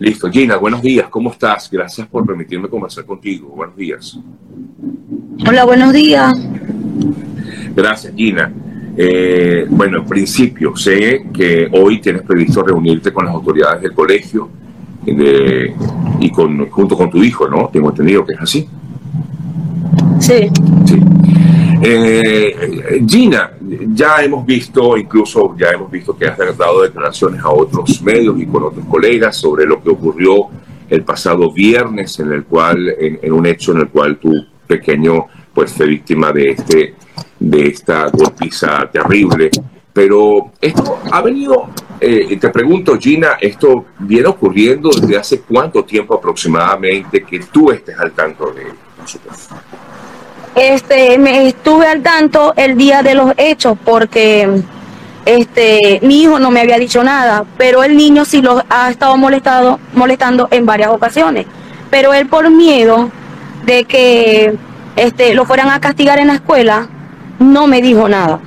Listo. Gina, buenos días. ¿Cómo estás? Gracias por permitirme conversar contigo. Buenos días. Hola, buenos días. Gracias, Gina. Eh, bueno, en principio, sé que hoy tienes previsto reunirte con las autoridades del colegio y con, junto con tu hijo, ¿no? Tengo entendido que es así. Sí. Sí. Eh, Gina, ya hemos visto, incluso ya hemos visto que has dado declaraciones a otros medios y con otros colegas sobre lo que ocurrió el pasado viernes, en el cual, en, un hecho en el cual tu pequeño, pues, fue víctima de este, de esta golpiza terrible. Pero esto ha venido, eh, te pregunto, Gina, esto viene ocurriendo desde hace cuánto tiempo aproximadamente que tú estés al tanto de ello, este, me estuve al tanto el día de los hechos porque este, mi hijo no me había dicho nada, pero el niño sí lo ha estado molestado, molestando en varias ocasiones. Pero él por miedo de que este, lo fueran a castigar en la escuela, no me dijo nada.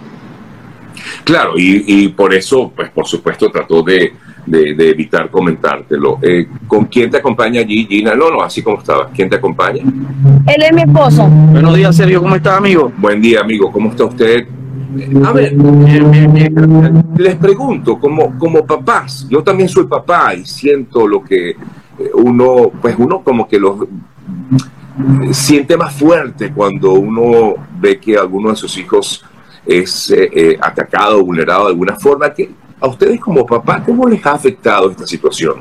Claro, y, y por eso, pues por supuesto, trató de, de, evitar comentártelo. Eh, ¿Con quién te acompaña allí, Gina? No, no, así como estaba. ¿Quién te acompaña? Él es mi esposo. Buenos días, Sergio. ¿Cómo está, amigo? Buen día, amigo. ¿Cómo está usted? A ver, les pregunto, como, como papás, yo también soy papá y siento lo que eh, uno, pues uno como que lo siente más fuerte cuando uno ve que alguno de sus hijos es eh, atacado, vulnerado de alguna forma, que a ustedes como papá, ¿cómo les ha afectado esta situación?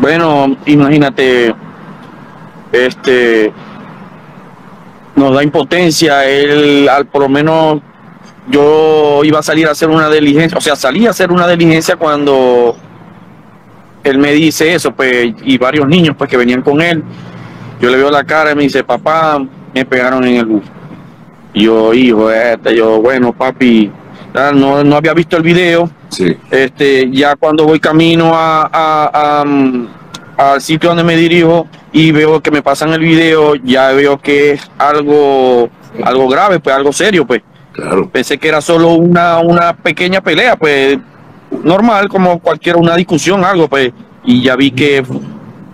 Bueno, imagínate, este, nos da impotencia, él, al, por lo menos yo iba a salir a hacer una diligencia, o sea, salí a hacer una diligencia cuando él me dice eso, pues, y varios niños, pues, que venían con él, yo le veo la cara y me dice, papá, me pegaron en el bus. Yo, hijo, este, yo, bueno, papi, no, no había visto el video. Sí. Este, ya cuando voy camino a, mm, al sitio donde me dirijo y veo que me pasan el video, ya veo que es algo, algo grave, pues algo serio, pues. Claro. Pensé que era solo una, una pequeña pelea, pues normal, como cualquier una discusión, algo, pues. Y ya vi que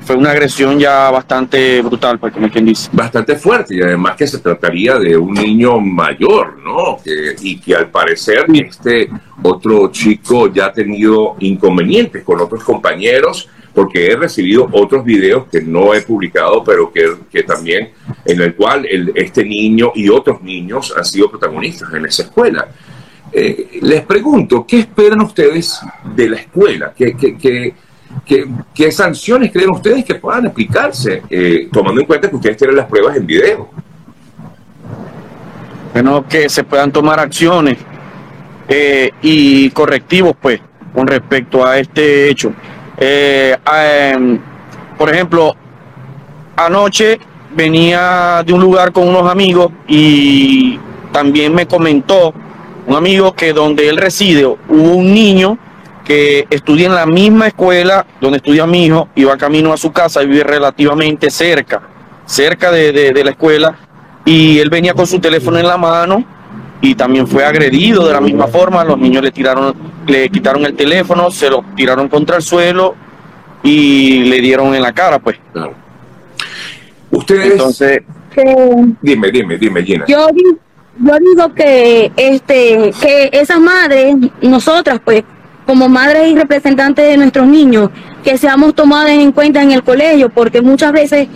fue una agresión ya bastante brutal, para pues, quien dice. Bastante fuerte, y además que se trataría de un niño mayor, ¿no? y que al parecer este otro chico ya ha tenido inconvenientes con otros compañeros, porque he recibido otros videos que no he publicado, pero que, también en el cual este niño y otros niños han sido protagonistas en esa escuela. Eh, les pregunto, ¿qué esperan ustedes de la escuela? ¿Qué, qué, qué ¿Qué, sanciones creen ustedes que puedan aplicarse, eh, tomando en cuenta que ustedes tienen las pruebas en video? Bueno, que se puedan tomar acciones eh, y correctivos, pues, con respecto a este hecho. Eh, em, por ejemplo, anoche venía de un lugar con unos amigos y también me comentó un amigo que donde él reside hubo un niño que estudia en la misma escuela donde estudia mi hijo, iba camino a su casa y vive relativamente cerca, cerca de, la escuela, y él venía con su teléfono en la mano y también fue agredido de la misma forma, los niños le tiraron, le quitaron el teléfono, se lo tiraron contra el suelo y le dieron en la cara, pues. Ustedes. Entonces. dime, dime, dime, Gina. Yo, yo digo que, este, que esas madres, nosotras, pues, como madres y representantes de nuestros niños, que seamos tomadas en cuenta en el colegio, porque muchas veces,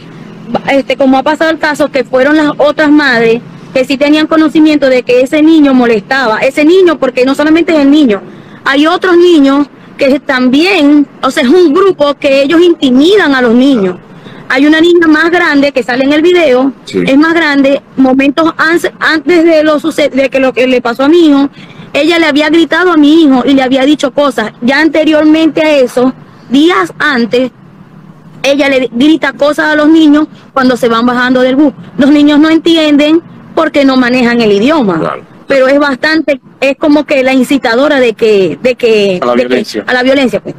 este, como ha pasado el caso, que fueron las otras madres que sí tenían conocimiento de que ese niño molestaba, ese niño, porque no solamente es el niño, hay otros niños que también, o sea, es un grupo que ellos intimidan a los niños. Hay una niña más grande que sale en el video, es más grande, momentos antes de, lo de que lo que le pasó a mi hijo, ella le había gritado a mi hijo y le había dicho cosas. Ya anteriormente a eso, días antes, ella le grita cosas a los niños cuando se van bajando del bus. Los niños no entienden porque no manejan el idioma. Pero es bastante, es como que la incitadora de que, de que, a la violencia. a la violencia pues.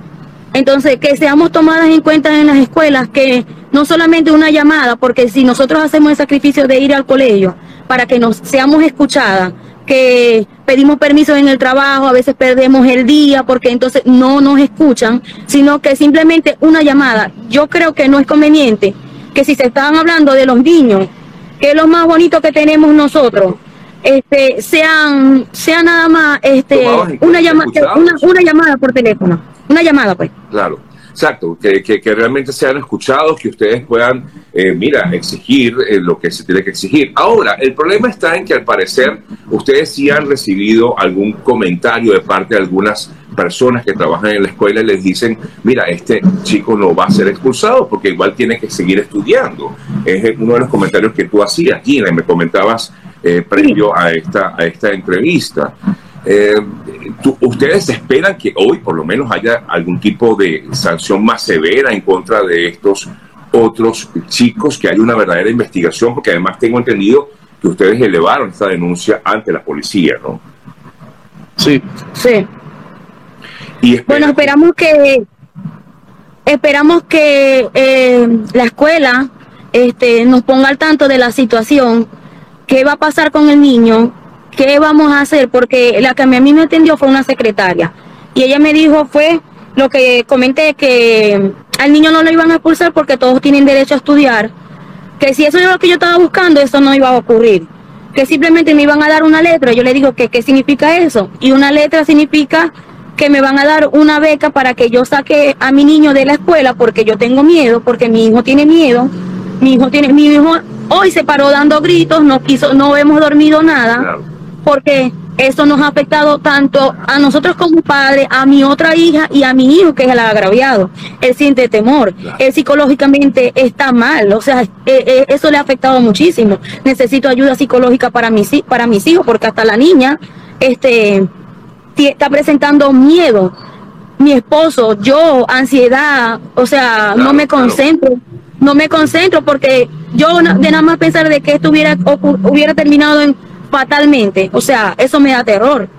Entonces, que seamos tomadas en cuenta en las escuelas, que no solamente una llamada, porque si nosotros hacemos el sacrificio de ir al colegio para que nos seamos escuchadas, que pedimos permiso en el trabajo, a veces perdemos el día porque entonces no nos escuchan, sino que simplemente una llamada. Yo creo que no es conveniente que si se estaban hablando de los niños, que es lo más bonito que tenemos nosotros, este, sean, sea nada más este, una, llama, una, una llamada por teléfono. Una llamada, pues. Claro. Exacto, que, que, realmente sean escuchados, que ustedes puedan, eh, mira, exigir eh, lo que se tiene que exigir. Ahora, el problema está en que al parecer ustedes sí han recibido algún comentario de parte de algunas personas que trabajan en la escuela y les dicen, mira, este chico no va a ser expulsado porque igual tiene que seguir estudiando. Es uno de los comentarios que tú hacías, Gina, y me comentabas eh, previo a esta, a esta entrevista. Eh, ¿Ustedes esperan que hoy por lo menos haya algún tipo de sanción más severa en contra de estos otros chicos, que haya una verdadera investigación? Porque además tengo entendido que ustedes elevaron esta denuncia ante la policía, ¿no? Sí. Sí. Y bueno, esperamos que esperamos que eh, la escuela este, nos ponga al tanto de la situación, qué va a pasar con el niño, ¿qué vamos a hacer? Porque la que a mí me atendió fue una secretaria. Y ella me dijo fue lo que comenté que al niño no lo iban a expulsar porque todos tienen derecho a estudiar, que si eso es lo que yo estaba buscando, eso no iba a ocurrir, que simplemente me iban a dar una letra, yo le digo que qué significa eso, y una letra significa que me van a dar una beca para que yo saque a mi niño de la escuela porque yo tengo miedo, porque mi hijo tiene miedo, mi hijo tiene, mi hijo hoy se paró dando gritos, no quiso, no hemos dormido nada porque eso nos ha afectado tanto a nosotros como padres, a mi otra hija y a mi hijo que es el agraviado. Él siente temor, él psicológicamente está mal, o sea, eh, eh, eso le ha afectado muchísimo. Necesito ayuda psicológica para mis, para mis hijos porque hasta la niña este, está presentando miedo. Mi esposo, yo, ansiedad, o sea, no me concentro. No me concentro porque yo de nada más pensar de que esto hubiera, hubiera terminado en fatalmente. O sea, eso me da terror.